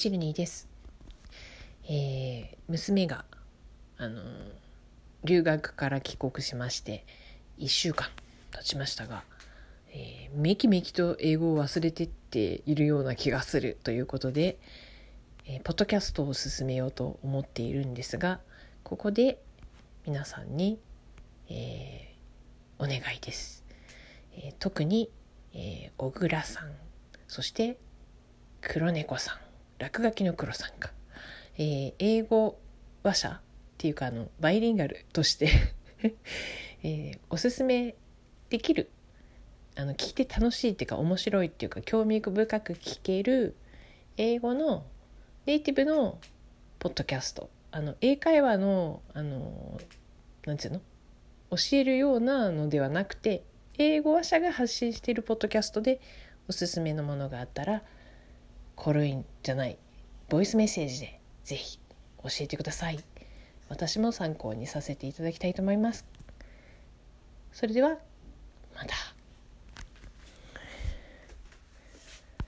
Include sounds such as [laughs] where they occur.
チルニーです。えー、娘があの留学から帰国しまして1週間経ちましたが、えー、めきめきと英語を忘れてっているような気がするということで、えー、ポッドキャストを進めようと思っているんですがここで皆さんに、えー、お願いです。えー、特に、えー、小倉さんそして黒猫さん落書きの黒さんか、えー、英語話者っていうかあのバイリンガルとして [laughs] えー、おすすめできるあの聞いて楽しいっていうか面白いっていうか興味深く聞ける英語のネイティブのポッドキャスト。あの英会話のあのなんていうの？教えるようなのではなくて英語話者が発信しているポッドキャストでおすすめのものがあったらコルインじゃないボイスメッセージでぜひ教えてください私も参考にさせていただきたいと思いますそれでは